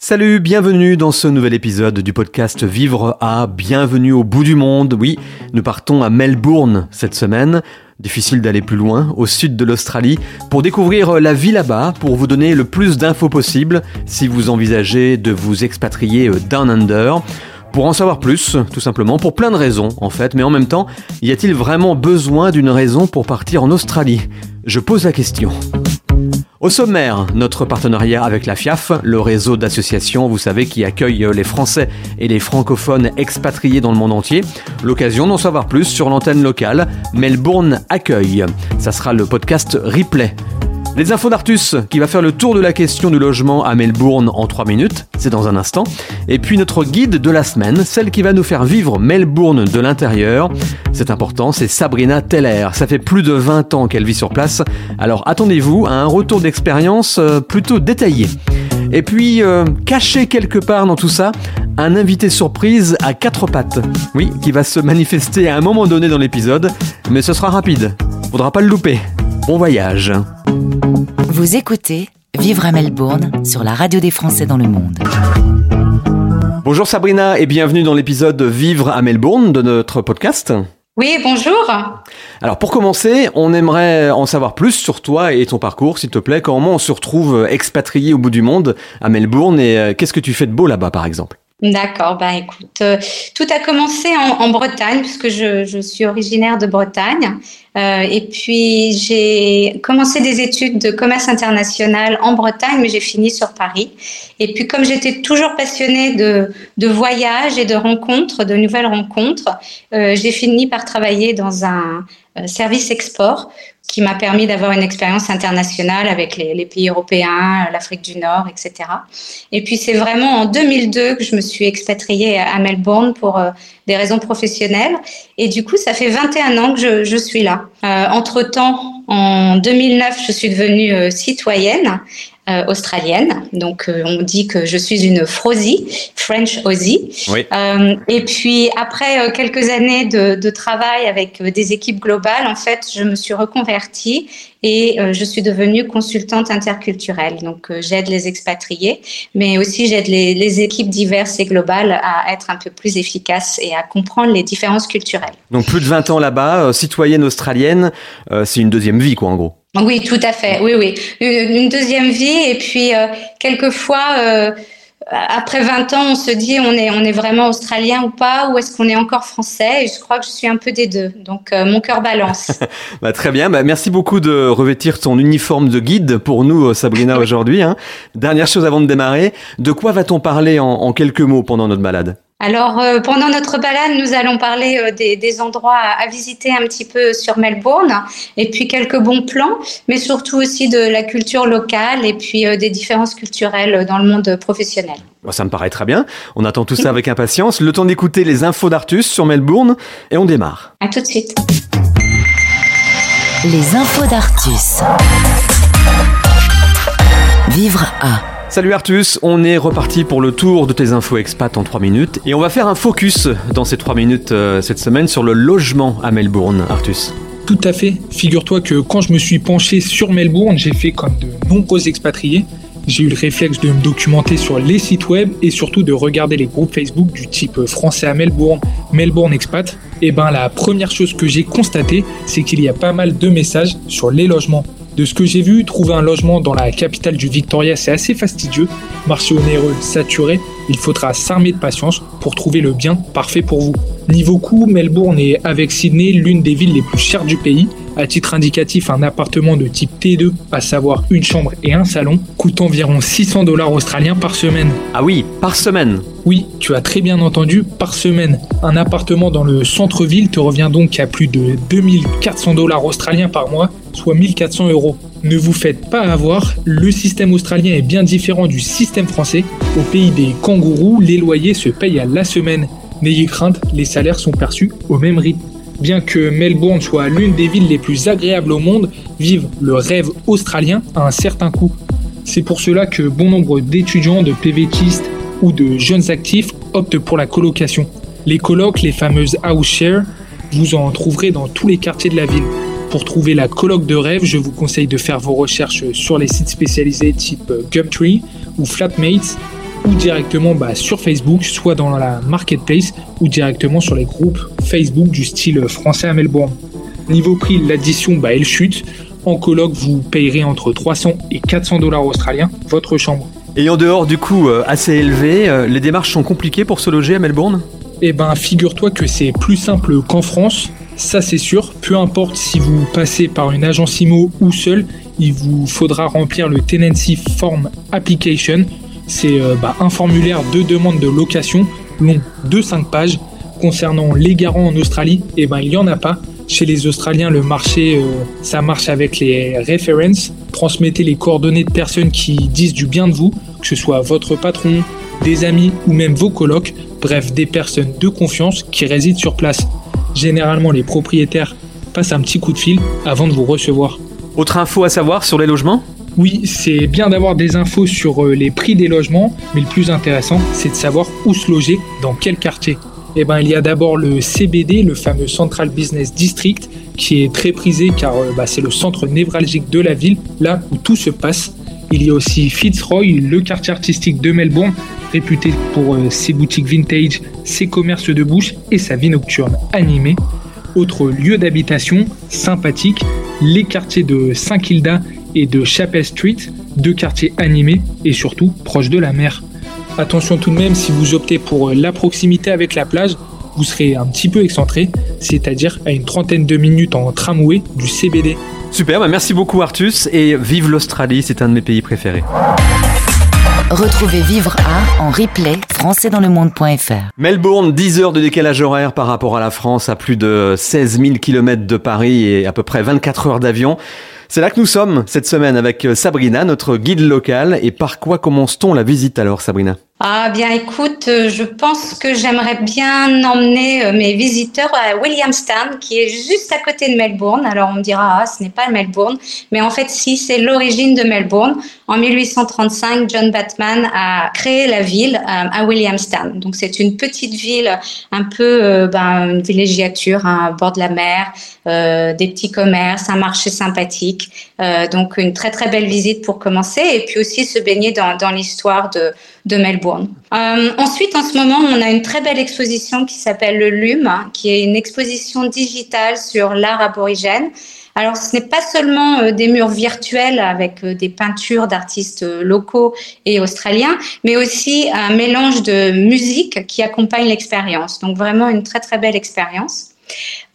Salut, bienvenue dans ce nouvel épisode du podcast Vivre à Bienvenue au bout du monde. Oui, nous partons à Melbourne cette semaine. Difficile d'aller plus loin, au sud de l'Australie, pour découvrir la vie là-bas, pour vous donner le plus d'infos possible si vous envisagez de vous expatrier down under. Pour en savoir plus, tout simplement, pour plein de raisons en fait, mais en même temps, y a-t-il vraiment besoin d'une raison pour partir en Australie? Je pose la question. Au sommaire, notre partenariat avec la FIAF, le réseau d'associations, vous savez, qui accueille les Français et les francophones expatriés dans le monde entier. L'occasion d'en savoir plus sur l'antenne locale Melbourne Accueil. Ça sera le podcast Replay. Les infos d'Artus qui va faire le tour de la question du logement à Melbourne en 3 minutes, c'est dans un instant. Et puis notre guide de la semaine, celle qui va nous faire vivre Melbourne de l'intérieur. C'est important, c'est Sabrina Teller. Ça fait plus de 20 ans qu'elle vit sur place, alors attendez-vous à un retour d'expérience euh, plutôt détaillé. Et puis, euh, caché quelque part dans tout ça, un invité surprise à quatre pattes. Oui, qui va se manifester à un moment donné dans l'épisode, mais ce sera rapide. Faudra pas le louper. Bon voyage. Vous écoutez Vivre à Melbourne sur la radio des Français dans le monde. Bonjour Sabrina et bienvenue dans l'épisode Vivre à Melbourne de notre podcast. Oui, bonjour. Alors pour commencer, on aimerait en savoir plus sur toi et ton parcours, s'il te plaît. Comment on se retrouve expatrié au bout du monde à Melbourne et euh, qu'est-ce que tu fais de beau là-bas par exemple? D'accord, bah écoute, euh, tout a commencé en, en Bretagne puisque je, je, suis originaire de Bretagne. Euh, et puis j'ai commencé des études de commerce international en Bretagne mais j'ai fini sur Paris. Et puis comme j'étais toujours passionnée de, de voyages et de rencontres, de nouvelles rencontres, euh, j'ai fini par travailler dans un service export qui m'a permis d'avoir une expérience internationale avec les, pays européens, l'Afrique du Nord, etc. Et puis c'est vraiment en 2002 que je me suis expatriée à Melbourne pour euh, des raisons professionnelles. Et du coup, ça fait 21 ans que je, je suis là. Euh, entre-temps, en 2009, je suis devenue euh, citoyenne euh, australienne. Donc, euh, on dit que je suis une Frosie, French Aussie. Oui. Euh, et puis, après quelques années de, de, travail avec des équipes globales, en fait, je me suis reconvertie et je suis devenue consultante interculturelle. Donc, j'aide les expatriés, mais aussi j'aide les, les, équipes diverses et globales à être un peu plus efficaces et à comprendre les différences culturelles. Donc, plus de 20 ans là-bas, citoyenne australienne, c'est une deuxième vie, quoi, en gros. Oui, tout à fait. Oui, oui. Une deuxième vie. Et puis, euh, quelquefois, euh, après 20 ans, on se dit on est, on est vraiment australien ou pas, ou est-ce qu'on est encore français? Et je crois que je suis un peu des deux. Donc, euh, mon cœur balance. bah, très bien. Bah, merci beaucoup de revêtir ton uniforme de guide pour nous, Sabrina, aujourd'hui. Hein. Dernière chose avant de démarrer. De quoi va-t-on parler en, en quelques mots pendant notre balade? Alors, euh, pendant notre balade, nous allons parler euh, des, des, endroits à, visiter un petit peu sur Melbourne, et puis quelques bons plans, mais surtout aussi de la culture locale et puis euh, des différences culturelles dans le monde professionnel. Bon, ça me paraît très bien. On attend tout ça avec impatience. Le temps d'écouter les infos d'Artus sur Melbourne, et on démarre. À tout de suite. Les infos d'Artus. Vivre à. Salut Artus, on est reparti pour le tour de tes infos expat en 3 minutes et on va faire un focus dans ces 3 minutes euh, cette semaine sur le logement à Melbourne, Artus. Tout à fait. Figure-toi que quand je me suis penché sur Melbourne, j'ai fait comme de nombreux expatriés. J'ai eu le réflexe de me documenter sur les sites web et surtout de regarder les groupes Facebook du type français à Melbourne, Melbourne Expat. Et ben la première chose que j'ai constatée, c'est qu'il y a pas mal de messages sur les logements de ce que j'ai vu, trouver un logement dans la capitale du Victoria, c'est assez fastidieux. Marché onéreux, saturé, il faudra s'armer de patience pour trouver le bien parfait pour vous. Niveau coût, Melbourne est avec Sydney l'une des villes les plus chères du pays. À titre indicatif, un appartement de type T2, à savoir une chambre et un salon, coûte environ 600 dollars australiens par semaine. Ah oui, par semaine Oui, tu as très bien entendu, par semaine. Un appartement dans le centre-ville te revient donc à plus de 2400 dollars australiens par mois, soit 1400 euros. Ne vous faites pas avoir, le système australien est bien différent du système français. Au pays des kangourous, les loyers se payent à la semaine. N'ayez crainte, les salaires sont perçus au même rythme. Bien que Melbourne soit l'une des villes les plus agréables au monde, vivre le rêve australien à un certain coût. C'est pour cela que bon nombre d'étudiants, de PVTistes ou de jeunes actifs optent pour la colocation. Les colocs, les fameuses house share, vous en trouverez dans tous les quartiers de la ville. Pour trouver la coloc de rêve, je vous conseille de faire vos recherches sur les sites spécialisés type Gumtree ou Flatmates ou directement bah, sur Facebook, soit dans la marketplace ou directement sur les groupes Facebook du style français à Melbourne. Niveau prix, l'addition, bah, elle chute. En coloc, vous payerez entre 300 et 400 dollars australiens votre chambre. Et en dehors du coût euh, assez élevé, euh, les démarches sont compliquées pour se loger à Melbourne? Eh ben, figure-toi que c'est plus simple qu'en France. Ça, c'est sûr. Peu importe si vous passez par une agence IMO ou seul, il vous faudra remplir le Tenancy Form Application. C'est euh, bah, un formulaire de demande de location long de 5 pages. Concernant les garants en Australie, eh ben, il n'y en a pas. Chez les Australiens, le marché, euh, ça marche avec les references. Transmettez les coordonnées de personnes qui disent du bien de vous, que ce soit votre patron, des amis ou même vos colocs, bref, des personnes de confiance qui résident sur place. Généralement, les propriétaires passent un petit coup de fil avant de vous recevoir. Autre info à savoir sur les logements? Oui, c'est bien d'avoir des infos sur euh, les prix des logements, mais le plus intéressant, c'est de savoir où se loger, dans quel quartier. Eh ben, il y a d'abord le CBD, le fameux Central Business District, qui est très prisé car euh, bah, c'est le centre névralgique de la ville, là où tout se passe. Il y a aussi Fitzroy, le quartier artistique de Melbourne, réputé pour euh, ses boutiques vintage, ses commerces de bouche et sa vie nocturne animée. Autre lieu d'habitation sympathique, les quartiers de Saint-Kilda et de Chapel Street, deux quartiers animés et surtout proches de la mer. Attention tout de même, si vous optez pour la proximité avec la plage, vous serez un petit peu excentré, c'est-à-dire à une trentaine de minutes en tramway du CBD. Super, bah merci beaucoup Artus et vive l'Australie, c'est un de mes pays préférés. Retrouvez Vivre à en replay françaisdanslemonde.fr. Melbourne, 10 heures de décalage horaire par rapport à la France, à plus de 16 000 km de Paris et à peu près 24 heures d'avion. C'est là que nous sommes cette semaine avec Sabrina, notre guide local. Et par quoi commence-t-on la visite alors, Sabrina? Ah bien écoute, euh, je pense que j'aimerais bien emmener euh, mes visiteurs à Williamstown, qui est juste à côté de Melbourne. Alors on me dira, ah, ce n'est pas Melbourne, mais en fait si, c'est l'origine de Melbourne. En 1835, John Batman a créé la ville euh, à Williamstown. Donc c'est une petite ville, un peu ben, une villégiature hein, à bord de la mer, des petits commerces, un marché sympathique. Donc une très très belle visite pour commencer, et puis aussi se baigner dans, dans l'histoire de de Melbourne. Euh, ensuite, en ce moment, on a une très belle exposition qui s'appelle le LUM, qui est une exposition digitale sur l'art aborigène. Alors, ce n'est pas seulement euh, des murs virtuels avec euh, des peintures d'artistes locaux et australiens, mais aussi un mélange de musique qui accompagne l'expérience. Donc, vraiment une très, très belle expérience.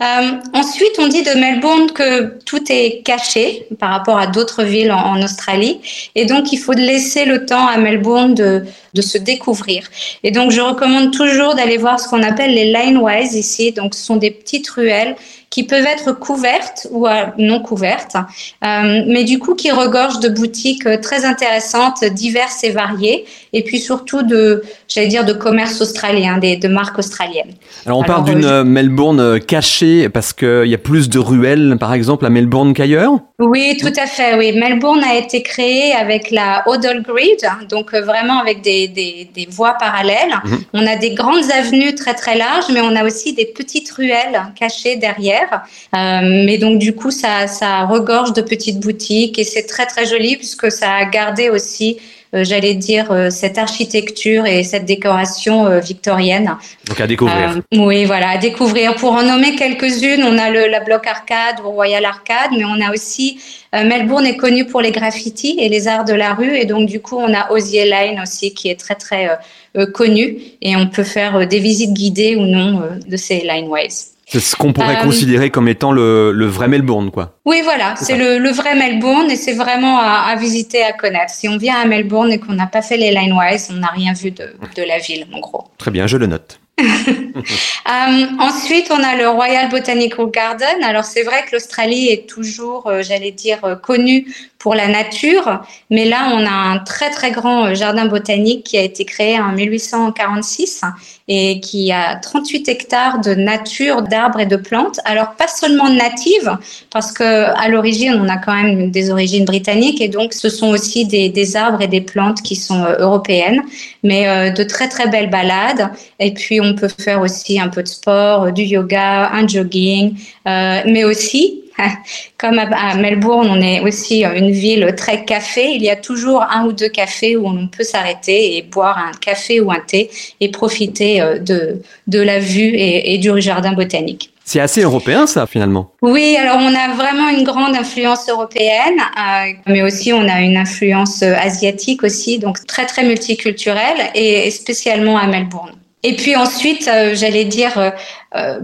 Euh, ensuite, on dit de Melbourne que tout est caché par rapport à d'autres villes en, Australie. Et donc, il faut laisser le temps à Melbourne de, de se découvrir. Et donc, je recommande toujours d'aller voir ce qu'on appelle les lineways ici. Donc, ce sont des petites ruelles qui peuvent être couvertes ou euh, non couvertes, euh, mais du coup qui regorgent de boutiques euh, très intéressantes, diverses et variées, et puis surtout de, j'allais dire, de commerce australien, des, de marques australiennes. Alors on parle d'une Melbourne cachée parce qu'il y a plus de ruelles, par exemple, à Melbourne qu'ailleurs? Oui, tout à fait. Oui, Melbourne a été créée avec la Odell Grid, donc vraiment avec des, des, des voies parallèles. Mhm. On a des grandes avenues très très larges, mais on a aussi des petites ruelles cachées derrière. Euh, mais donc du coup, ça, ça regorge de petites boutiques et c'est très très joli puisque ça a gardé aussi euh, j'allais dire, euh, cette architecture et cette décoration victorienne. Donc à découvrir. oui, voilà, à découvrir. Pour en nommer quelques-unes, on a le, la Bloc Arcade ou Royal Arcade, mais on a aussi Melbourne est connu pour les graffitis et les arts de la rue, et donc du coup on a Osier Lane aussi qui est très très connu, et on peut faire des visites guidées ou non de ces lineways. C'est ce qu'on pourrait euh, considérer comme étant le, le, vrai Melbourne, quoi. Oui, voilà, c'est le, le, vrai Melbourne et c'est vraiment à, à, visiter, à connaître. Si on vient à Melbourne et qu'on n'a pas fait les Lineways, on n'a rien vu de, de la ville, en gros. Très bien, je le note. euh, ensuite, on a le Royal Botanical Garden. Alors, c'est vrai que l'Australie est toujours, euh, j'allais dire, connue pour la nature, mais là, on a un très très grand jardin botanique qui a été créé en 1846 et qui a 38 hectares de nature, d'arbres et de plantes. Alors, pas seulement natives, parce que à l'origine, on a quand même des origines britanniques et donc ce sont aussi des, arbres et des plantes qui sont européennes, mais de très très belles balades. Et puis, on peut faire aussi un peu de sport, du yoga, un jogging, euh, mais aussi Comme à, Melbourne, on est aussi une ville très café. Il y a toujours un ou deux cafés où on peut s'arrêter et boire un café ou un thé et profiter de, de la vue et, et du jardin botanique. C'est assez européen ça finalement. Oui, alors on a vraiment une grande influence européenne, euh, mais aussi on a une influence euh, asiatique aussi, donc très très multiculturelle et, spécialement à Melbourne. Et puis ensuite, euh, j'allais dire,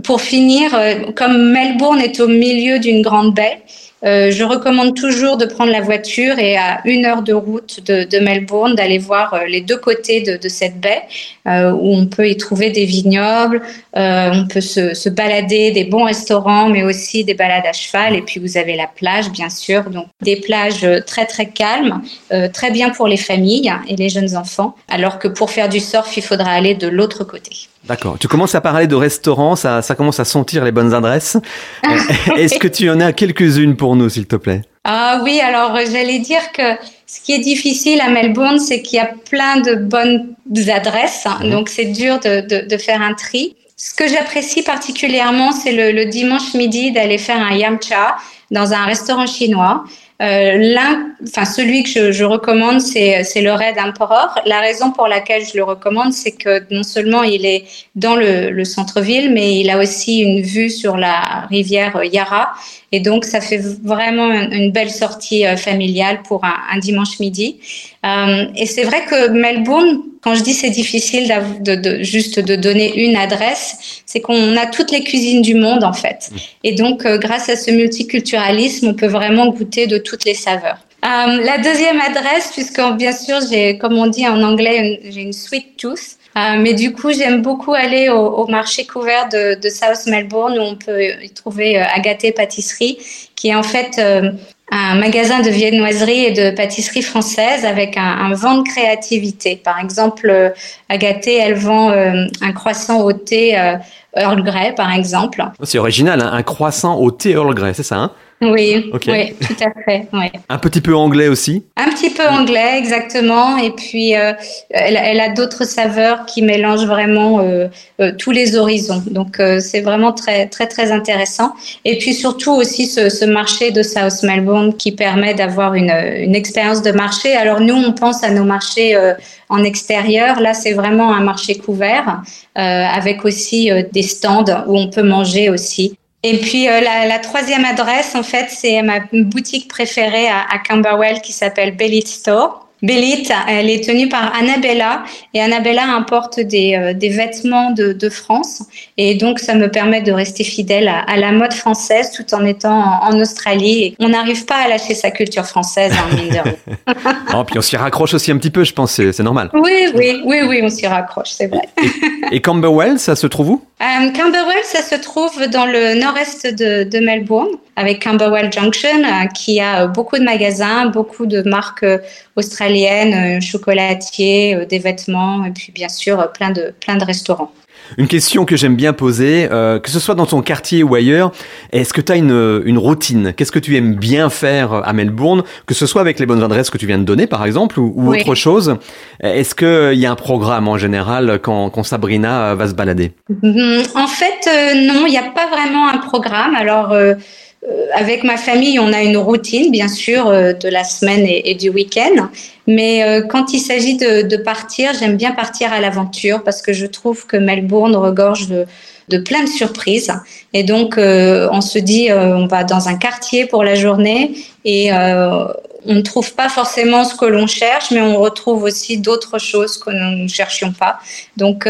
pour finir, comme Melbourne est au milieu d'une grande baie, euh, je recommande toujours de prendre la voiture et à une heure de route de, de Melbourne d'aller voir euh, les deux côtés de, de cette baie euh, où on peut y trouver des vignobles, euh, on peut se, se, balader, des bons restaurants, mais aussi des balades à cheval. Et puis vous avez la plage, bien sûr, donc des plages très très calmes, euh, très bien pour les familles et les jeunes enfants. Alors que pour faire du surf, il faudra aller de l'autre côté. D'accord. Tu commences à parler de restaurants, ça, ça commence à sentir les bonnes adresses. Est-ce que tu en as quelques-unes pour nous, s'il te plaît? Ah oui, alors j'allais dire que ce qui est difficile à Melbourne, c'est qu'il y a plein de bonnes adresses, mmh. donc c'est dur de, de, de, faire un tri. Ce que j'apprécie particulièrement, c'est le, le, dimanche midi d'aller faire un yam cha dans un restaurant chinois. Euh, L'un, enfin celui que je, je recommande, c'est le Red Emperor. La raison pour laquelle je le recommande, c'est que non seulement il est dans le, le centre-ville, mais il a aussi une vue sur la rivière Yarra, et donc ça fait vraiment une belle sortie euh, familiale pour un, un dimanche midi. Euh, et c'est vrai que Melbourne, quand je dis c'est difficile de, de, juste de donner une adresse, c'est qu'on a toutes les cuisines du monde en fait. Et donc, euh, grâce à ce multiculturalisme, on peut vraiment goûter de toutes les saveurs. Euh, la deuxième adresse, puisque bien sûr, j'ai, comme on dit en anglais, j'ai une sweet tooth. Euh, mais du coup, j'aime beaucoup aller au, au marché couvert de, de, South Melbourne où on peut y trouver euh, Pâtisserie, qui est en fait un magasin de viennoiserie et de pâtisserie française avec un, vent de créativité. Par exemple, euh, Agaté, elle vend euh, un croissant au thé Earl Grey, par exemple. C'est original, hein un croissant au thé Earl Grey, c'est ça hein? Oui, okay. oui, tout à fait. Ouais. Un petit peu anglais aussi Un petit peu anglais, exactement. Et puis, euh, elle, elle, a d'autres saveurs qui mélangent vraiment euh, euh, tous les horizons. Donc, euh, c'est vraiment très, très, très intéressant. Et puis, surtout aussi ce, ce marché de South Melbourne qui permet d'avoir une, une expérience de marché. Alors, nous, on pense à nos marchés euh, en extérieur. Là, c'est vraiment un marché couvert euh, avec aussi des stands où on peut manger aussi. Et puis euh, la, la, troisième adresse, en fait, c'est ma boutique préférée à, à Camberwell qui s'appelle Bellit Store. Bellit, elle est tenue par Annabella et Annabella importe des, euh, des vêtements de, de, France et donc ça me permet de rester fidèle à, à la mode française tout en étant en, en Australie. Et on n'arrive pas à lâcher sa culture française, hein, mine de rien. oh, puis on s'y raccroche aussi un petit peu, je pense, c'est normal. Oui, oui, oui, oui, on s'y raccroche, c'est vrai. et, et Camberwell, ça se trouve où? Euh, Camberwell, ça se trouve dans le nord-est de, Melbourne, avec Camberwell Junction, euh, qui a beaucoup de magasins, beaucoup de marques euh, australiennes, euh, chocolatiers, euh, des vêtements, et puis bien sûr plein de, plein de restaurants. Une question que j'aime bien poser, euh, que ce soit dans ton quartier ou ailleurs, est-ce que tu as une, une routine? Qu'est-ce que tu aimes bien faire à Melbourne, que ce soit avec les bonnes adresses que tu viens de donner par exemple ou, ou oui. autre chose Est-ce qu'il y a un programme en général quand, quand Sabrina va se balader? En fait, euh, non, il n'y a pas vraiment un programme. Alors... Euh, euh, avec ma famille, on a une routine, bien sûr, euh, de la semaine et, du week-end. Mais euh, quand il s'agit de, partir, j'aime bien partir à l'aventure parce que je trouve que Melbourne regorge de, de plein de surprises. Et donc, euh, on se dit, euh, on va dans un quartier pour la journée et euh, on ne trouve pas forcément ce que l'on cherche, mais on retrouve aussi d'autres choses que nous ne cherchions pas. Donc,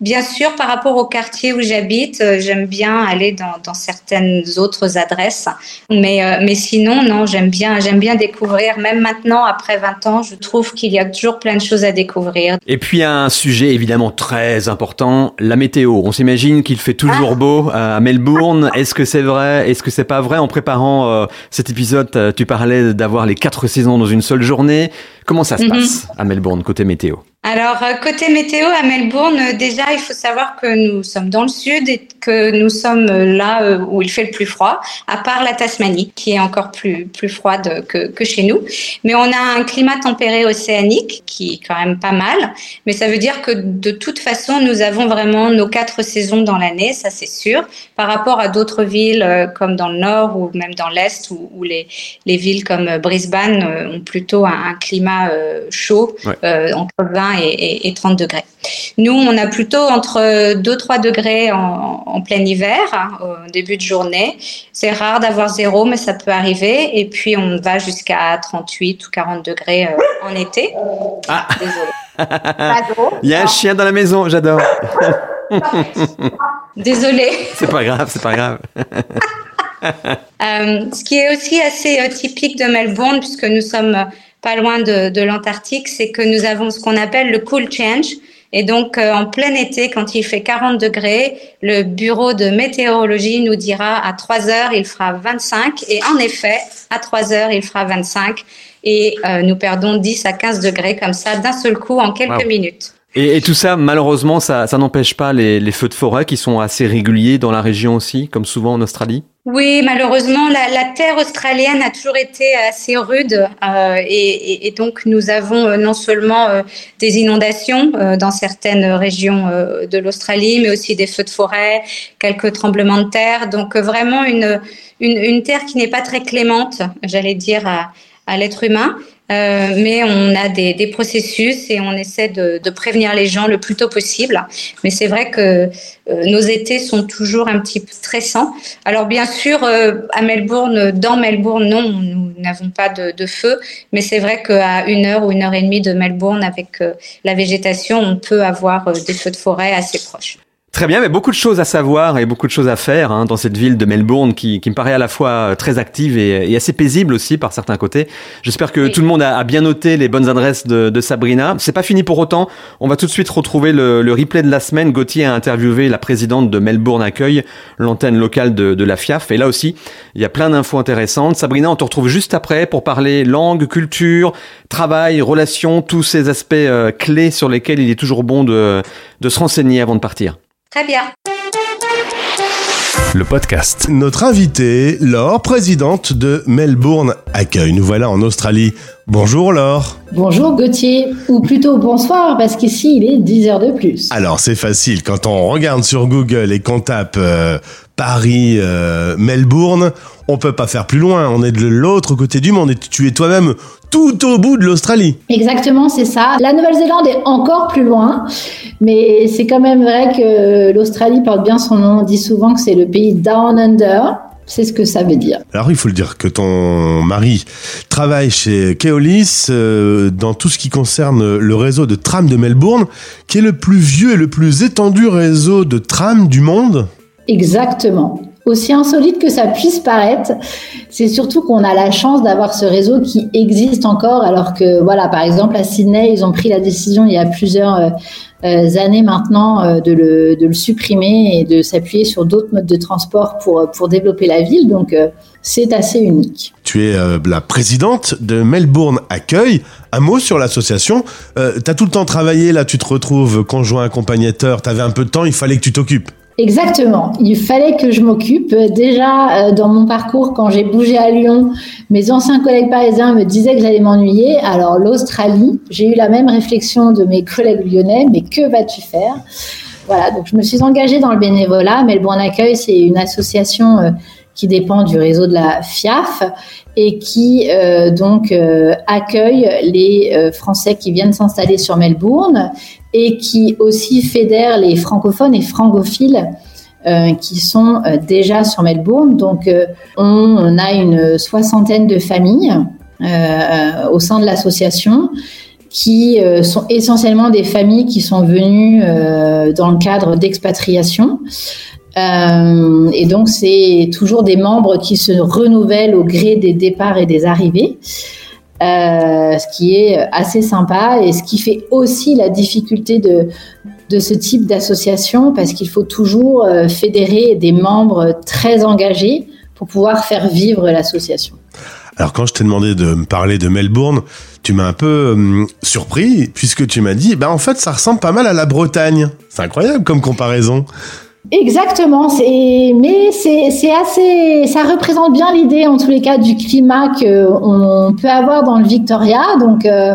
Bien sûr, par rapport au quartier où j'habite, euh, j'aime bien aller dans, dans, certaines autres adresses, mais, euh, mais sinon, non, j'aime bien, j'aime bien découvrir. Même maintenant, après 20 ans, je trouve qu'il y a toujours plein de choses à découvrir. Et puis un sujet évidemment très important, la météo. On s'imagine qu'il fait toujours ah. beau à Melbourne. Est-ce que c'est vrai? Est-ce que c'est pas vrai? En préparant euh, cet épisode, tu parlais d'avoir les quatre saisons dans une seule journée. Comment ça se Mhm. passe à Melbourne côté météo Alors, euh, côté météo à Melbourne, euh, déjà, il faut savoir que nous sommes dans le sud et que nous sommes euh, là où il fait le plus froid, à part la Tasmanie, qui est encore plus, plus froide que, que chez nous. Mais on a un climat tempéré océanique qui est quand même pas mal. Mais ça veut dire que de toute façon, nous avons vraiment nos quatre saisons dans l'année, ça c'est sûr, par rapport à d'autres villes comme dans le nord ou même dans l'est, où, où les, les villes comme Brisbane ont plutôt un, un climat euh, chaud, Ouais. euh, entre 20 et, et- et 30 degrés. Nous, on a plutôt entre 2-3 degrés en, en plein hiver, hein, au début de journée. C'est rare d'avoir zéro, mais ça peut arriver. Et puis, on va jusqu'à 38 ou 40 degrés euh, en été. Ah. Pardon. Il y a un chien dans la maison, j'adore. Désolée. C'est pas grave, c'est pas grave. Euh, ce qui est aussi assez euh, typique de Melbourne, puisque nous sommes euh, pas loin de, de l'Antarctique, c'est que nous avons ce qu'on appelle le cool change. Et donc, euh, en plein été, quand il fait 40 degrés, le bureau de météorologie nous dira à 3 heures, il fera 25. Et en effet, à 3 heures, il fera 25. Et euh, nous perdons 10 à 15 degrés comme ça d'un seul coup en quelques Wow. minutes. Et, et tout ça, malheureusement, ça, ça n'empêche pas les, les feux de forêt qui sont assez réguliers dans la région aussi, comme souvent en Australie? Oui, malheureusement, la, terre australienne a toujours été assez rude euh, et, donc nous avons euh, non seulement euh, des inondations dans certaines régions de l'Australie, mais aussi des feux de forêt, quelques tremblements de terre. Donc vraiment une, une, terre qui n'est pas très clémente, j'allais dire, à l'être humain. Euh, mais on a des, des processus et on essaie de, de prévenir les gens le plus tôt possible. Mais c'est vrai que euh, nos étés sont toujours un petit peu stressants. Alors bien sûr, euh, à Melbourne, dans Melbourne, non, nous n'avons pas de, de feu, mais c'est vrai qu'à une heure ou une heure et demie de Melbourne, avec la végétation, on peut avoir des feux de forêt assez proches. Très bien, mais beaucoup de choses à savoir et beaucoup de choses à faire hein, dans cette ville de Melbourne qui, qui me paraît à la fois euh, très active et, et assez paisible aussi par certains côtés. J'espère que Oui. tout le monde a, a bien noté les bonnes adresses de, de Sabrina. C'est pas fini pour autant. On va tout de suite retrouver le, le replay de la semaine. Gauthier a interviewé la présidente de Melbourne Accueil, l'antenne locale de, de la FIAF. Et là aussi, il y a plein d'infos intéressantes. Sabrina, on te retrouve juste après pour parler langue, culture, travail, relations, tous ces aspects euh, clés sur lesquels il est toujours bon de, de se renseigner avant de partir. Très bien. Le podcast. Notre invitée, Laure, présidente de Melbourne Accueil. Nous voilà en Australie. Bonjour Laure. Bonjour Gauthier, ou plutôt bonsoir, parce qu'ici il est 10 heures de plus. Alors c'est facile, quand on regarde sur Google et qu'on tape euh, Paris, euh, Melbourne, on peut pas faire plus loin, on est de l'autre côté du monde et tu es toi-même tout au bout de l'Australie. Exactement, c'est ça. La Nouvelle-Zélande est encore plus loin, mais c'est quand même vrai que l'Australie porte bien son nom. On dit souvent que c'est le pays Down Under. C'est ce que ça veut dire. Alors il faut le dire que ton mari travaille chez Keolis euh, dans tout ce qui concerne le réseau de tram de Melbourne, qui est le plus vieux et le plus étendu réseau de tram du monde. Exactement. Aussi insolite que ça puisse paraître, c'est surtout qu'on a la chance d'avoir ce réseau qui existe encore, alors que, voilà, par exemple, à Sydney, ils ont pris la décision il y a plusieurs euh, euh, années maintenant euh, de, le, de le supprimer et de s'appuyer sur d'autres modes de transport pour, pour développer la ville. Donc, c'est assez unique. Tu es la présidente de Melbourne Accueil. Un mot sur l'association. Euh, T'as tout le temps travaillé, là tu te retrouves conjoint accompagnateur, t'avais un peu de temps, il fallait que tu t'occupes. Exactement. Il fallait que je m'occupe. Déjà, euh, dans mon parcours, quand j'ai bougé à Lyon, mes anciens collègues parisiens me disaient que j'allais m'ennuyer. Alors, l'Australie, j'ai eu la même réflexion de mes collègues lyonnais, mais que vas-tu faire? Voilà, donc je me suis engagée dans le bénévolat. Melbourne Accueil, c'est une association euh, qui dépend du réseau de la FIAF et qui euh, donc euh, accueille les euh, Français qui viennent s'installer sur Melbourne et qui aussi fédère les francophones et francophiles qui sont déjà sur Melbourne. Donc, on, a une soixantaine de familles au sein de l'association qui sont essentiellement des familles qui sont venues dans le cadre d'expatriation. Euh, et donc, c'est toujours des membres qui se renouvellent au gré des départs et des arrivées. Euh, ce qui est assez sympa et ce qui fait aussi la difficulté de, de ce type d'association parce qu'il faut toujours euh, fédérer des membres très engagés pour pouvoir faire vivre l'association. Alors quand je t'ai demandé de me parler de Melbourne, tu m'as un peu hum, surpris puisque tu m'as dit, bah en fait ça ressemble pas mal à la Bretagne. C'est incroyable comme comparaison. Exactement, mais c'est assez ça représente bien l'idée en tous les cas du climat que on peut avoir dans le Victoria. Donc euh,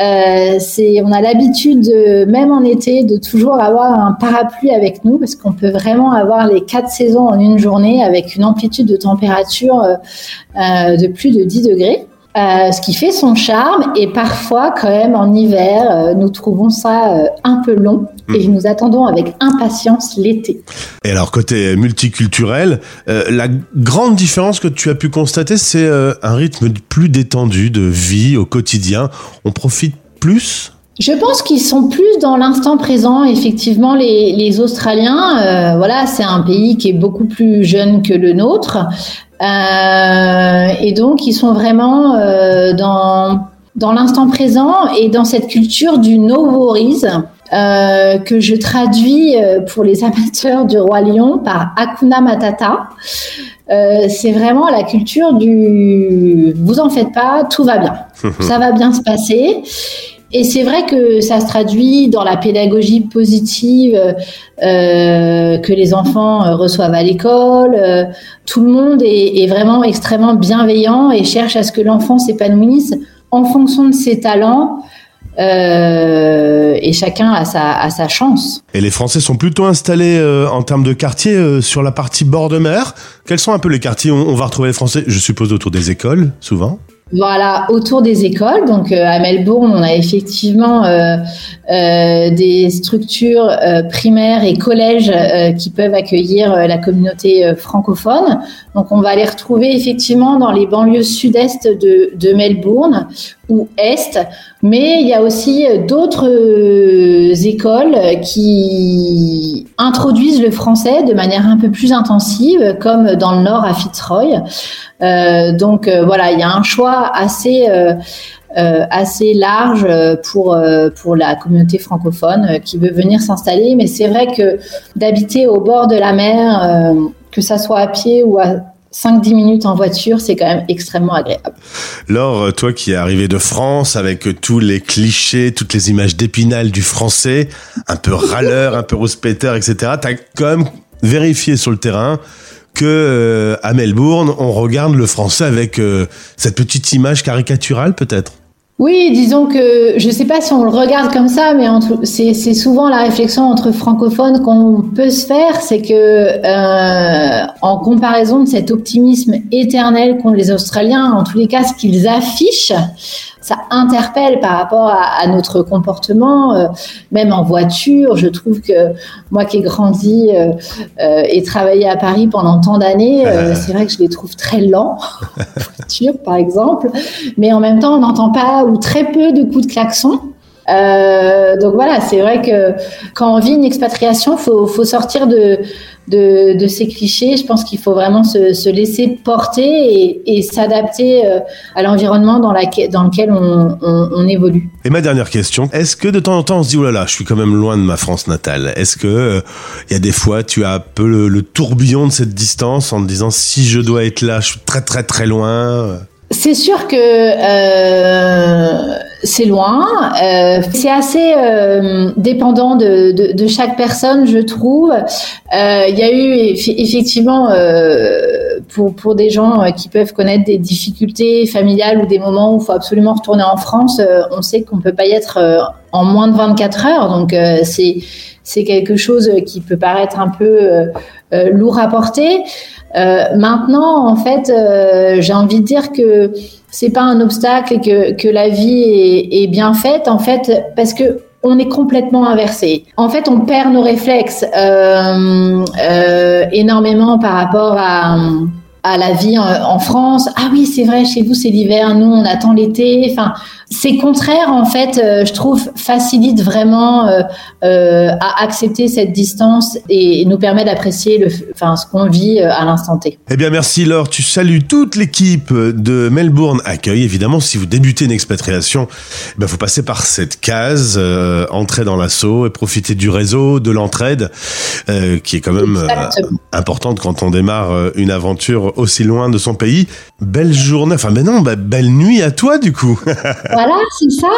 euh, c'est on a l'habitude même en été de toujours avoir un parapluie avec nous parce qu'on peut vraiment avoir les quatre saisons en une journée avec une amplitude de température euh, de plus de 10 degrés. Euh, ce qui fait son charme et parfois quand même en hiver euh, nous trouvons ça euh, un peu long et hmm. nous attendons avec impatience l'été. Et alors côté multiculturel, la grande différence que tu as pu constater c'est un rythme plus détendu de vie au quotidien. On profite plus? Je pense qu'ils sont plus dans l'instant présent. Effectivement, les, les Australiens, voilà, c'est un pays qui est beaucoup plus jeune que le nôtre. Euh, et donc, ils sont vraiment euh, dans, dans l'instant présent et dans cette culture du no worries. Euh, que je traduis euh, pour les amateurs du roi lion par Akuna Matata. Euh, c'est vraiment la culture du vous en faites pas, tout va bien, ça va bien se passer. Et c'est vrai que ça se traduit dans la pédagogie positive euh, que les enfants euh, reçoivent à l'école. Euh, tout le monde est, est, vraiment extrêmement bienveillant et cherche à ce que l'enfant s'épanouisse en fonction de ses talents. Euh, et chacun a sa, a sa chance. Et les Français sont plutôt installés euh, en termes de quartier euh, sur la partie bord de mer. Quels sont un peu les quartiers où on va retrouver les Français Je suppose autour des écoles, souvent? Voilà, autour des écoles. Donc euh, à Melbourne, on a effectivement euh, euh, des structures euh, primaires et collèges euh, qui peuvent accueillir la communauté francophone. Donc on va les retrouver effectivement dans les banlieues sud-est de, de, Melbourne ou est, mais il y a aussi d'autres écoles qui introduisent le français de manière un peu plus intensive, comme dans le nord à Fitzroy. Euh, donc euh, voilà, il y a un choix assez euh, assez large pour pour la communauté francophone qui veut venir s'installer. Mais c'est vrai que d'habiter au bord de la mer, que ça soit à pied ou à 5-10 minutes en voiture, c'est quand même extrêmement agréable. Laure, toi qui es arrivé de France avec tous les clichés, toutes les images d'épinal du français, un peu râleur, un peu rouspéteur, etc., tu as quand même vérifié sur le terrain que euh, à Melbourne, on regarde le français avec euh, cette petite image caricaturale peut-être? Oui, disons que je ne sais pas si on le regarde comme ça, mais c'est souvent la réflexion entre francophones qu'on peut se faire, c'est que euh, en comparaison de cet optimisme éternel qu'ont les Australiens, en tous les cas, ce qu'ils affichent, ça interpelle par rapport à, notre comportement, euh, même en voiture. Je trouve que moi qui ai grandi euh, euh, et travaillé à Paris pendant tant d'années, c'est vrai que je les trouve très lents, en voiture par exemple, mais en même temps on n'entend pas ou très peu de coups de klaxon. Donc voilà, c'est vrai que quand on vit une expatriation, faut, faut sortir de, de, ces clichés. Je pense qu'il faut vraiment se, laisser porter et, s'adapter euh, à l'environnement dans, dans, lequel on, évolue. Et ma dernière question, est-ce que de temps en temps on se dit, oh là là, je suis quand même loin de ma France natale Est-ce que euh, il y a des fois tu as un peu le, tourbillon de cette distance en te disant, si je dois être là, je suis très très très loin c'est sûr que euh, c'est loin. Euh, c'est assez euh, dépendant de, de, de, chaque personne, je trouve. Euh, il y a eu effectivement pour, pour des gens qui peuvent connaître des difficultés familiales ou des moments où il faut absolument retourner en France, on sait qu'on peut pas y être en moins de 24 heures. Donc c'est c'est quelque chose qui peut paraître un peu lourd à porter. Maintenant, en fait, j'ai envie de dire que c'est pas un obstacle et que, que la vie est, est, bien faite en fait parce que on est complètement inversé. En fait, on perd nos réflexes euh, euh, énormément par rapport à à la vie en, France. Ah oui, c'est vrai, chez vous c'est l'hiver, nous on attend l'été. Enfin, c'est contraire en fait, euh, je trouve, facilite vraiment euh, euh, à accepter cette distance et, nous permet d'apprécier le, enfin, ce qu'on vit à l'instant T. Eh bien, merci Laure. Tu salues toute l'équipe de Melbourne Accueil. Évidemment, si vous débutez une expatriation, il ben, faut passer par cette case, entrer dans l'assaut et profiter du réseau, de l'entraide, qui est quand même importante quand on démarre une aventure aussi loin de son pays. Belle journée, enfin mais non, bah, belle nuit à toi du coup. voilà, c'est ça.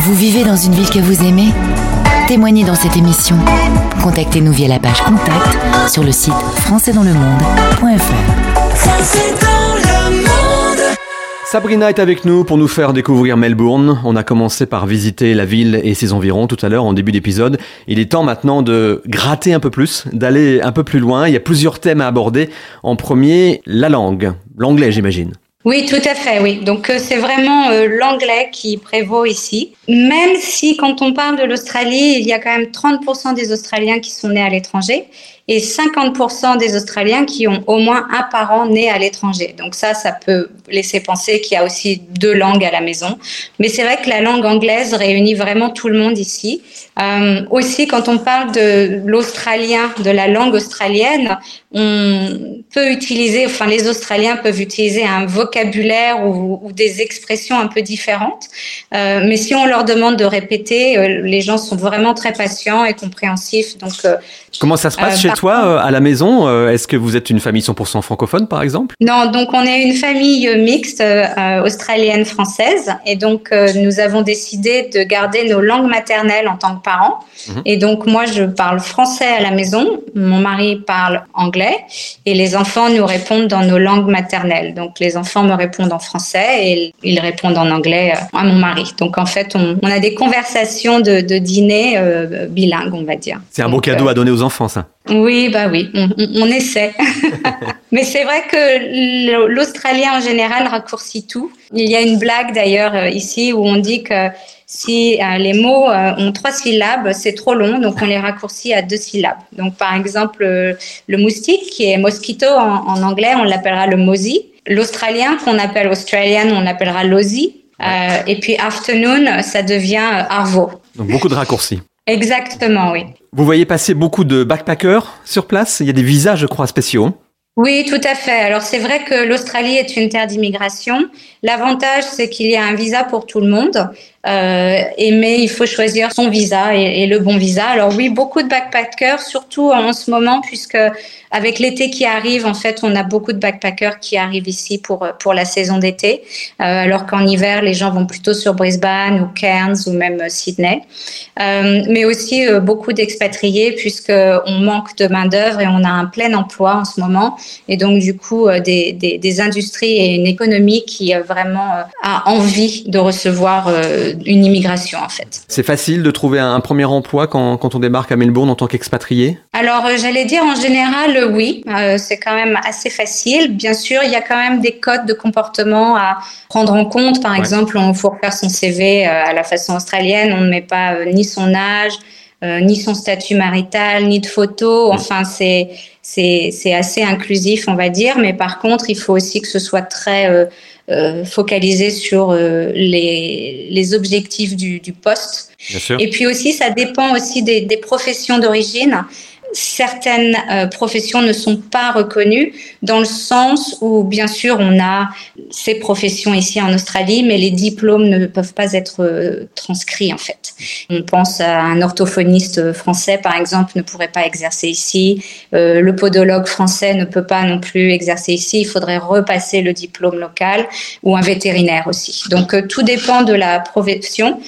vous vivez dans une ville que vous aimez? Témoignez dans cette émission. Contactez-nous via la page contact sur le site françaisdanslemonde.fr. Sabrina est avec nous pour nous faire découvrir Melbourne. On a commencé par visiter la ville et ses environs tout à l'heure en début d'épisode. Il est temps maintenant de gratter un peu plus, d'aller un peu plus loin. Il y a plusieurs thèmes à aborder. En premier, la langue. L'anglais, j'imagine. Oui, tout à fait, oui. Donc euh, c'est vraiment euh, l'anglais qui prévaut ici. Même si quand on parle de l'Australie, il y a quand même 30% des Australiens qui sont nés à l'étranger et 50% des Australiens qui ont au moins un parent né à l'étranger. Donc ça, ça peut laisser penser qu'il y a aussi deux langues à la maison. Mais c'est vrai que la langue anglaise réunit vraiment tout le monde ici. Euh, aussi, quand on parle de l'australien, de la langue australienne, on peut utiliser, enfin les Australiens peuvent utiliser un vocabulaire ou, ou des expressions un peu différentes. Euh, mais si on leur demande de répéter, euh, les gens sont vraiment très patients et compréhensifs. Donc, euh, comment ça se passe chez toi à la maison Est-ce que vous êtes une famille 100% francophone, par exemple? Non, donc on est une famille mixte australienne française, et donc nous avons décidé de garder nos langues maternelles en tant que parents. Mhm. Et donc moi, je parle français à la maison, mon mari parle anglais, et les enfants nous répondent dans nos langues maternelles. Donc les enfants me répondent en français et ils répondent en anglais à mon mari. Donc en fait, on, a des conversations de, dîner euh, bilingues, on va dire. C'est un beau cadeau euh, à donner aux enfants, ça. Oui, bah oui, on, essaie. Mais c'est vrai que l'Australien en général raccourcit tout. Il y a une blague d'ailleurs euh, ici où on dit que si les mots ont trois syllabes, c'est trop long, donc on les raccourcit à deux syllabes. Donc par exemple, le moustique, qui est mosquito en, en anglais, on l'appellera le mosi. L'Australien, qu'on appelle Australian, on l'appellera l'Aussie. Euh, et puis afternoon, ça devient euh, arvo. Donc beaucoup de raccourcis. Exactement, oui. Vous voyez passer beaucoup de backpackers sur place? Il y a des visas, je crois, spéciaux. Oui, tout à fait. Alors c'est vrai que l'Australie est une terre d'immigration. L'avantage, c'est qu'il y a un visa pour tout le monde, euh, et, mais il faut choisir son visa et, le bon visa. Alors oui, beaucoup de backpackers, surtout en ce moment, puisque avec l'été qui arrive, en fait, on a beaucoup de backpackers qui arrivent ici pour pour la saison d'été, euh, alors qu'en hiver, les gens vont plutôt sur Brisbane ou Cairns ou même Sydney. Euh, mais aussi euh, beaucoup d'expatriés, puisque on manque de main d'œuvre et on a un plein emploi en ce moment, et donc du coup euh, des, des industries et une économie qui vraiment a envie de recevoir une immigration en fait. C'est facile de trouver un premier emploi quand, quand on débarque à Melbourne en tant qu'expatrié? Alors j'allais dire en général oui, euh, c'est quand même assez facile. Bien sûr, il y a quand même des codes de comportement à prendre en compte. Par exemple, on faut refaire son CV euh, à la façon australienne. On ne met pas euh, ni son âge, ni son statut marital, ni de photo. Enfin, c'est c'est assez inclusif, on va dire. Mais par contre, il faut aussi que ce soit très focalisé sur les, les objectifs du, du poste. Et puis aussi, ça dépend aussi des, des professions d'origine certaines euh, professions ne sont pas reconnues dans le sens où, bien sûr, on a ces professions ici en Australie, mais les diplômes ne peuvent pas être euh, transcrits en fait. On pense à un orthophoniste français, par exemple, ne pourrait pas exercer ici. Euh, le podologue français ne peut pas non plus exercer ici. Il faudrait repasser le diplôme local ou un vétérinaire aussi. Donc tout dépend de la profession.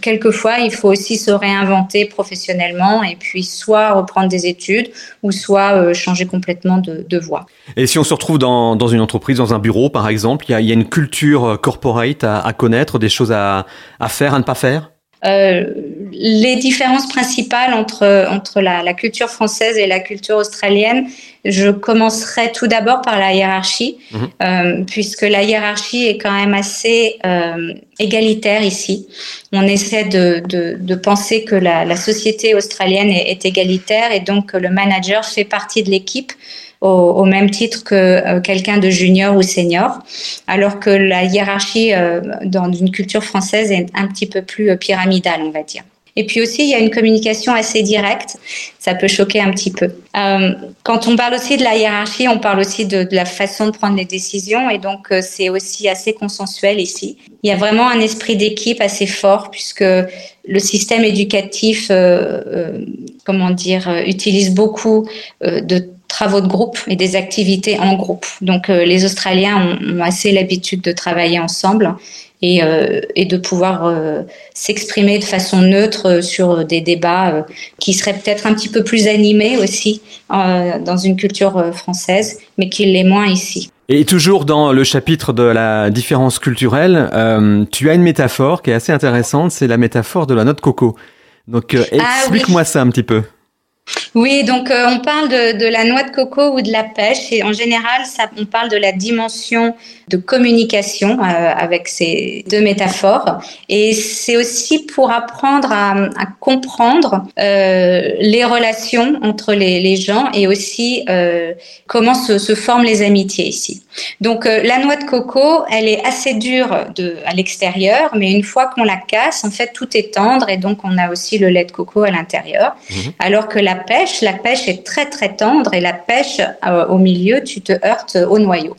Quelquefois, il faut aussi se réinventer professionnellement et puis soit prendre des études ou soit euh, changer complètement de, voie. Et si on se retrouve dans, une entreprise, dans un bureau par exemple, il y a, une culture euh, corporate à, connaître, des choses à, à faire, à ne pas faire? euh, les différences principales entre, entre la, la, culture française et la culture australienne, je commencerai tout d'abord par la hiérarchie, euh, puisque la hiérarchie est quand même assez euh, égalitaire ici. On essaie de, de, de penser que la, la société australienne est, est, égalitaire et donc que le manager fait partie de l'équipe au, même titre que euh, quelqu'un de junior ou senior, alors que la hiérarchie euh, dans une culture française est un petit peu plus euh, pyramidale, on va dire. Et puis aussi, il y a une communication assez directe. Ça peut choquer un petit peu. Quand on parle aussi de la hiérarchie, on parle aussi de, la façon de prendre les décisions. Et donc, c'est aussi assez consensuel ici. Il y a vraiment un esprit d'équipe assez fort puisque le système éducatif, comment dire, utilise beaucoup de travaux de groupe et des activités en groupe. Donc, les Australiens ont, ont assez l'habitude de travailler ensemble et, euh, et de pouvoir euh, s'exprimer de façon neutre sur des débats euh, qui seraient peut-être un petit peu plus animés aussi dans une culture française, mais qui l'est moins ici. Et toujours dans le chapitre de la différence culturelle, euh, tu as une métaphore qui est assez intéressante, c'est la métaphore de la noix de coco. Donc ah explique-moi ça un petit peu. Oui, donc euh, on parle de, de, la noix de coco ou de la pêche et en général, ça, on parle de la dimension de communication euh, avec ces deux métaphores et c'est aussi pour apprendre à, à comprendre euh, les relations entre les, les, gens et aussi comment se, se, forment les amitiés ici. Donc la noix de coco, elle est assez dure de, à l'extérieur, mais une fois qu'on la casse, en fait, tout est tendre et donc on a aussi le lait de coco à l'intérieur, mmh. alors que la pêche, la pêche est très très tendre et la pêche euh, au milieu, tu te heurtes au noyau.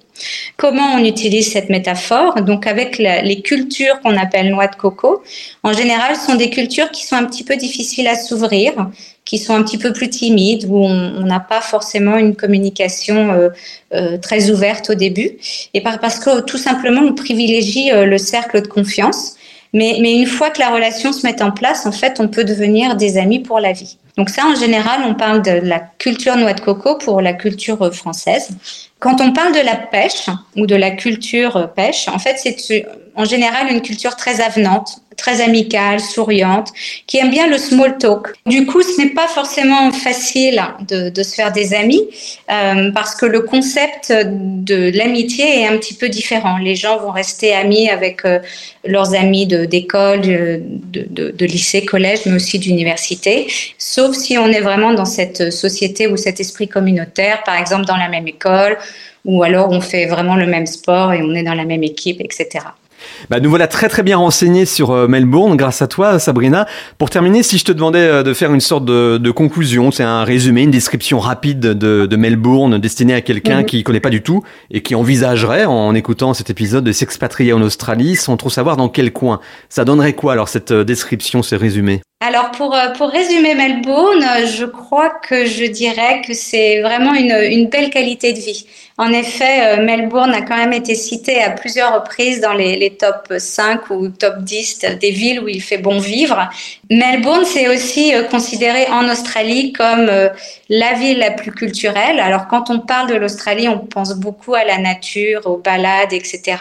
Comment on utilise cette métaphore? Donc avec les cultures qu'on appelle noix de coco, en général, sont des cultures qui sont un petit peu difficiles à s'ouvrir, qui sont un petit peu plus timides, où on n'a pas forcément une communication euh, euh, très ouverte au début, et par, parce que tout simplement on privilégie le cercle de confiance. Mais, mais une fois que la relation se met en place, en fait, on peut devenir des amis pour la vie. Donc ça, en général, on parle de la culture noix de coco pour la culture française. Quand on parle de la pêche ou de la culture pêche, en fait, c'est en général une culture très avenante, très amicale, souriante, qui aime bien le small talk. Du coup, ce n'est pas forcément facile de, de, se faire des amis euh, parce que le concept de l'amitié est un petit peu différent. Les gens vont rester amis avec euh, leurs amis d'école, de, de, de, lycée, collège, mais aussi d'université, sauf si on est vraiment dans cette société ou cet esprit communautaire, par exemple dans la même école, ou alors on fait vraiment le même sport et on est dans la même équipe, etc. Bah, nous voilà très très bien renseignés sur euh, Melbourne grâce à toi Sabrina. Pour terminer, si je te demandais euh, de faire une sorte de, de conclusion, c'est un résumé, une description rapide de, de Melbourne destinée à quelqu'un mhm. qui connaît pas du tout et qui envisagerait en écoutant cet épisode de s'expatrier en Australie sans trop savoir dans quel coin. Ça donnerait quoi alors cette euh, description, ce résumé? Alors pour, pour résumer Melbourne, je crois que je dirais que c'est vraiment une, une belle qualité de vie. En effet, euh, Melbourne a quand même été cité à plusieurs reprises dans les, les top 5 ou top 10 des villes où il fait bon vivre. Melbourne, c'est aussi euh, considéré en Australie comme euh, la ville la plus culturelle. Alors quand on parle de l'Australie, on pense beaucoup à la nature, aux balades, etc.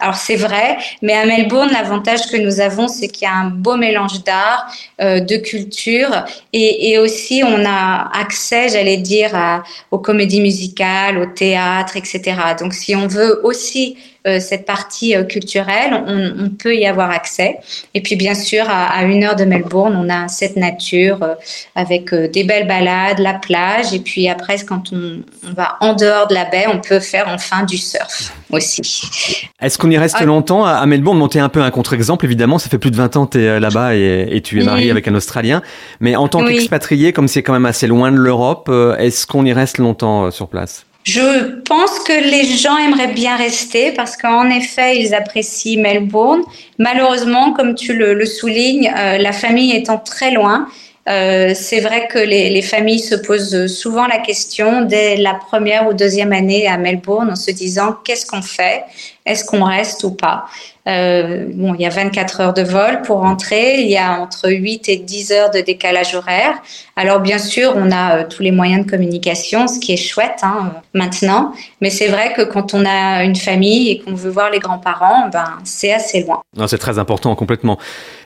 Alors c'est vrai, mais à Melbourne, l'avantage que nous avons, c'est qu'il y a un beau mélange d'art, de culture, et, et, aussi on a accès, j'allais dire, à, aux comédies musicales, au théâtre etc. Donc si on veut aussi euh, cette partie euh, culturelle, on, peut y avoir accès. Et puis bien sûr, à, une heure de Melbourne, on a cette nature euh, avec des belles balades, la plage. Et puis après, quand on, va en dehors de la baie, on peut faire enfin du surf aussi. Est-ce qu'on y reste ah. longtemps à, Melbourne? Monter un peu un contre-exemple, évidemment, ça fait plus de 20 ans que tu es là-bas et, tu es marié avec un Australien. Mais en tant qu'expatrié, comme c'est quand même assez loin de l'Europe, est-ce qu'on y reste longtemps sur place? Je pense que les gens aimeraient bien rester parce qu'en effet, ils apprécient Melbourne. Malheureusement, comme tu le, le soulignes, euh, la famille étant très loin, euh, c'est vrai que les, les, familles se posent souvent la question dès la première ou deuxième année à Melbourne en se disant qu'est-ce qu'on fait? Est-ce qu'on reste ou pas? Euh, bon, il y a 24 heures de vol pour rentrer, il y a entre 8 et 10 heures de décalage horaire. Alors bien sûr, on a euh, tous les moyens de communication, ce qui est chouette hein, maintenant, mais c'est vrai que quand on a une famille et qu'on veut voir les grands-parents, ben c'est assez loin. Non, c'est très important complètement.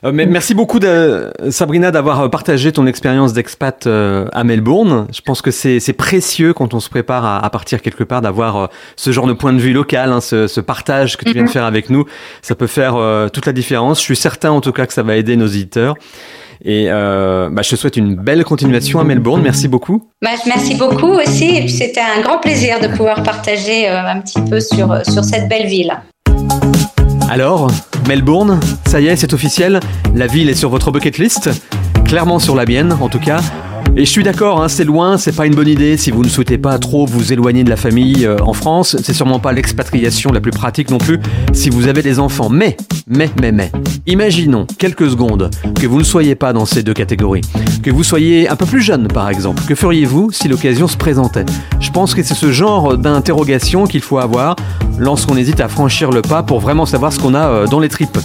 Euh, mais merci beaucoup de, Sabrina d'avoir partagé ton expérience d'expat euh, à Melbourne. Je pense que c'est précieux quand on se prépare à, à partir quelque part d'avoir ce genre de point de vue local, hein, ce, ce, partage que tu viens de mhm. faire avec nous ça peut faire euh, toute la différence. Je suis certain en tout cas que ça va aider nos éditeurs. Et euh, bah, je te souhaite une belle continuation à Melbourne. Merci beaucoup. Bah, merci beaucoup aussi. C'était un grand plaisir de pouvoir partager euh, un petit peu sur, sur cette belle ville. Alors, Melbourne, ça y est, c'est officiel. La ville est sur votre bucket list. clairement sur la mienne en tout cas. Et je suis d'accord, hein, c'est loin, c'est pas une bonne idée si vous ne souhaitez pas trop vous éloigner de la famille euh, en France. C'est sûrement pas l'expatriation la plus pratique non plus si vous avez des enfants. Mais, mais, mais, mais, imaginons quelques secondes que vous ne soyez pas dans ces deux catégories, que vous soyez un peu plus jeune par exemple. Que feriez-vous si l'occasion se présentait? Je pense que c'est ce genre d'interrogation qu'il faut avoir lorsqu'on hésite à franchir le pas pour vraiment savoir ce qu'on a euh, dans les tripes.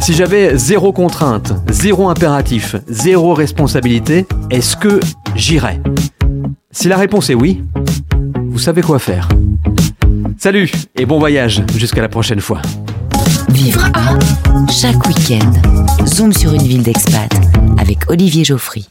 Si j'avais zéro contrainte, zéro impératif, zéro responsabilité, est-ce que j'irais? Si la réponse est oui, vous savez quoi faire. Salut et bon voyage jusqu'à la prochaine fois. Vivre à chaque week-end. Zoom sur une ville d'expat avec Olivier Geoffry.